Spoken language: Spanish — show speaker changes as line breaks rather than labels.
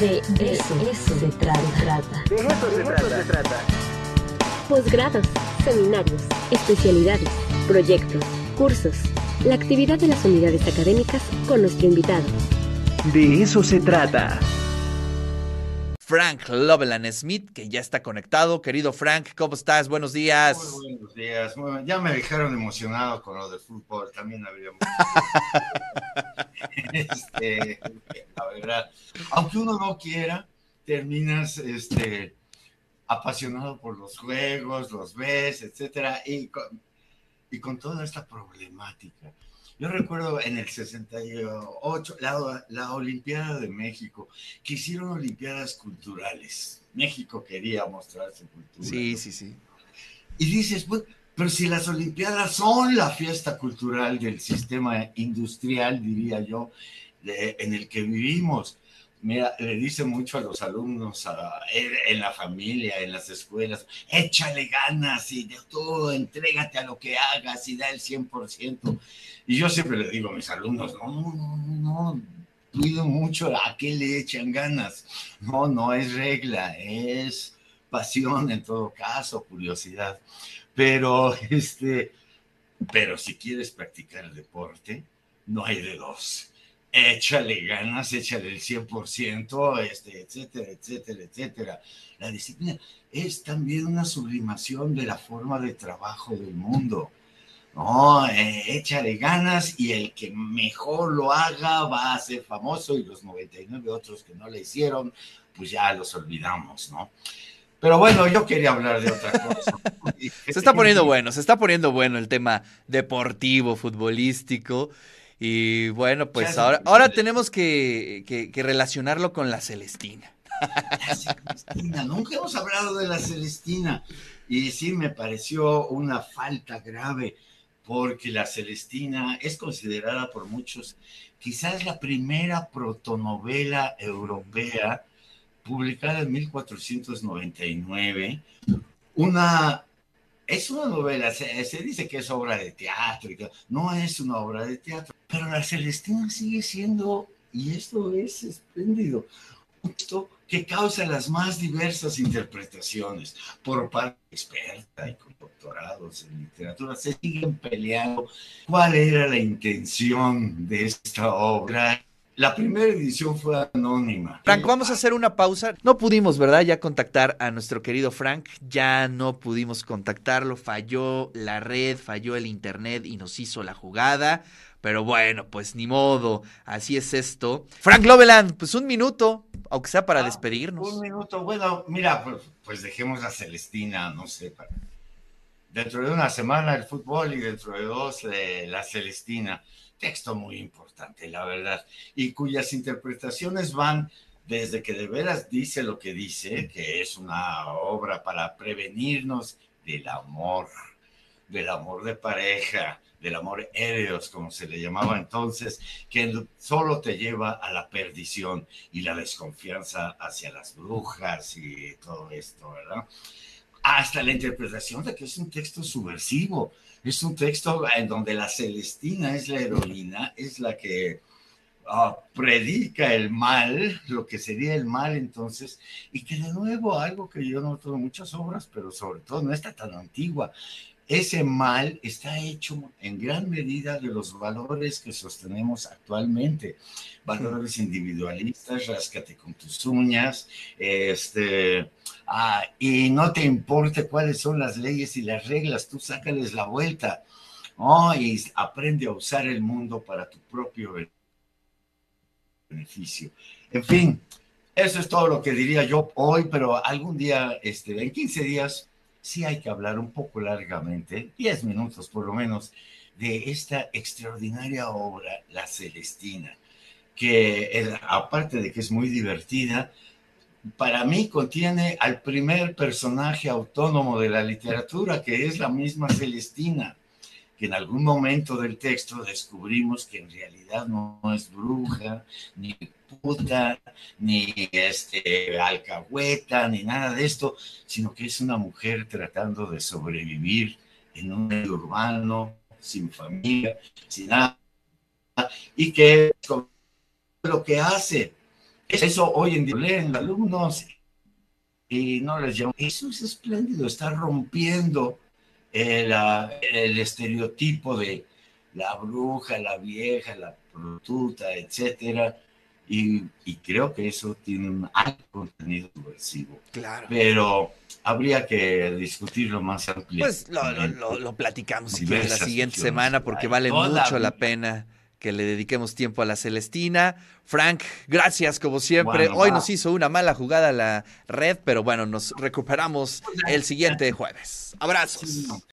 De eso, se trata.
De eso, se, trata.
Posgrados, seminarios, especialidades, proyectos, cursos. La actividad de las unidades académicas con nuestro invitado.
De eso se trata.
Frank Loveland Smith, que ya está conectado. Querido Frank, ¿cómo estás? Buenos días.
Muy buenos días. ya me dejaron emocionado con lo del fútbol. También habríamos. este, la verdad, aunque uno no quiera, terminas este, apasionado por los juegos, los ves, etcétera, y y con toda esta problemática. Yo recuerdo en el 68, la, la Olimpiada de México, que hicieron Olimpiadas culturales. México quería mostrar su cultura.
Sí, sí, sí.
Y dices, pues, pero si las Olimpiadas son la fiesta cultural del sistema industrial, diría yo, en el que vivimos, Mira, le dice mucho a los alumnos, en la familia, en las escuelas, échale ganas y de todo, entrégate a lo que hagas y da el 100%. Y yo siempre le digo a mis alumnos, no, no, no, no, cuido mucho a qué le echan ganas. No, no es regla, es pasión en todo caso, curiosidad. Pero, este, pero si quieres practicar el deporte, no hay de dos échale ganas, échale el 100%, este, etcétera, etcétera, etcétera. La disciplina es también una sublimación de la forma de trabajo del mundo. No, eh, échale ganas y el que mejor lo haga va a ser famoso y los 99 otros que no le hicieron, pues ya los olvidamos, ¿no? Pero bueno, yo quería hablar de otra cosa.
se está poniendo bueno, se está poniendo bueno el tema deportivo, futbolístico. Y bueno, pues ahora, ahora tenemos que, que, relacionarlo con la Celestina.
La Celestina, nunca hemos hablado de la Celestina. Y sí me pareció una falta grave, porque la Celestina es considerada por muchos quizás la primera protonovela europea publicada en 1499, una es una novela, se, dice que es obra de teatro, no es una obra de teatro, pero la Celestina sigue siendo, y esto es espléndido, texto que causa las más diversas interpretaciones por parte experta y con doctorados en literatura. Se siguen peleando cuál era la intención de esta obra la primera edición fue anónima.
Frank, vamos a hacer una pausa. No pudimos, ¿verdad? Ya contactar a nuestro querido Frank. Ya no pudimos contactarlo. Falló la red, falló el internet y nos hizo la jugada. Pero bueno, pues ni modo. Así es esto. Frank Loveland, pues un minuto, aunque sea para ah, despedirnos.
Un minuto. Bueno, mira, pues, pues, dejemos a Celestina, no sé, para... dentro de una semana el fútbol y dentro de dos eh, la Celestina texto muy importante, la verdad, y cuyas interpretaciones van desde que de veras dice lo que dice, que es una obra para prevenirnos del amor, del amor de pareja, del amor eros, como se le llamaba entonces, que solo te lleva a la perdición y la desconfianza hacia las brujas y todo esto, ¿verdad? Hasta la interpretación de que es un texto subversivo, es un texto en donde la Celestina es la heroína, es la que ah, predica el mal, lo que sería el mal entonces, y que de nuevo algo que yo noto en muchas obras, pero sobre todo no está tan antigua, ese mal está hecho en gran medida de los valores que sostenemos actualmente, valores individualistas, ráscate con tus uñas, este, ah, y no te importe cuáles son las leyes y las reglas, tú sácales la vuelta, y aprende a usar el mundo para tu propio beneficio. En fin, eso es todo lo que diría yo hoy, pero algún día, este, en 15 días, sí hay que hablar un poco largamente, 10 minutos por lo menos, de esta extraordinaria obra, La Celestina, que aparte de que es muy divertida, para mí contiene al primer personaje autónomo de la literatura, que es la misma Celestina, que en algún momento del texto descubrimos que en realidad no es bruja, ni puta, ni este, alcahueta, ni nada de esto, sino que es una mujer tratando de sobrevivir en un medio urbano, sin familia, sin nada, y que lo que hace Eso hoy en día leen alumnos y no les llaman. Eso es espléndido, está rompiendo el, el estereotipo de la bruja, la vieja, la prostituta, etcétera. Y, creo que eso tiene un alto contenido subversivo.
Claro.
Pero habría que discutirlo más ampliamente.
Pues lo, platicamos la siguiente semana porque vale mucho la pena que le dediquemos tiempo a la Celestina. Frank, gracias como siempre. Hoy nos hizo una mala jugada la red, pero bueno, nos recuperamos el siguiente jueves. Abrazos.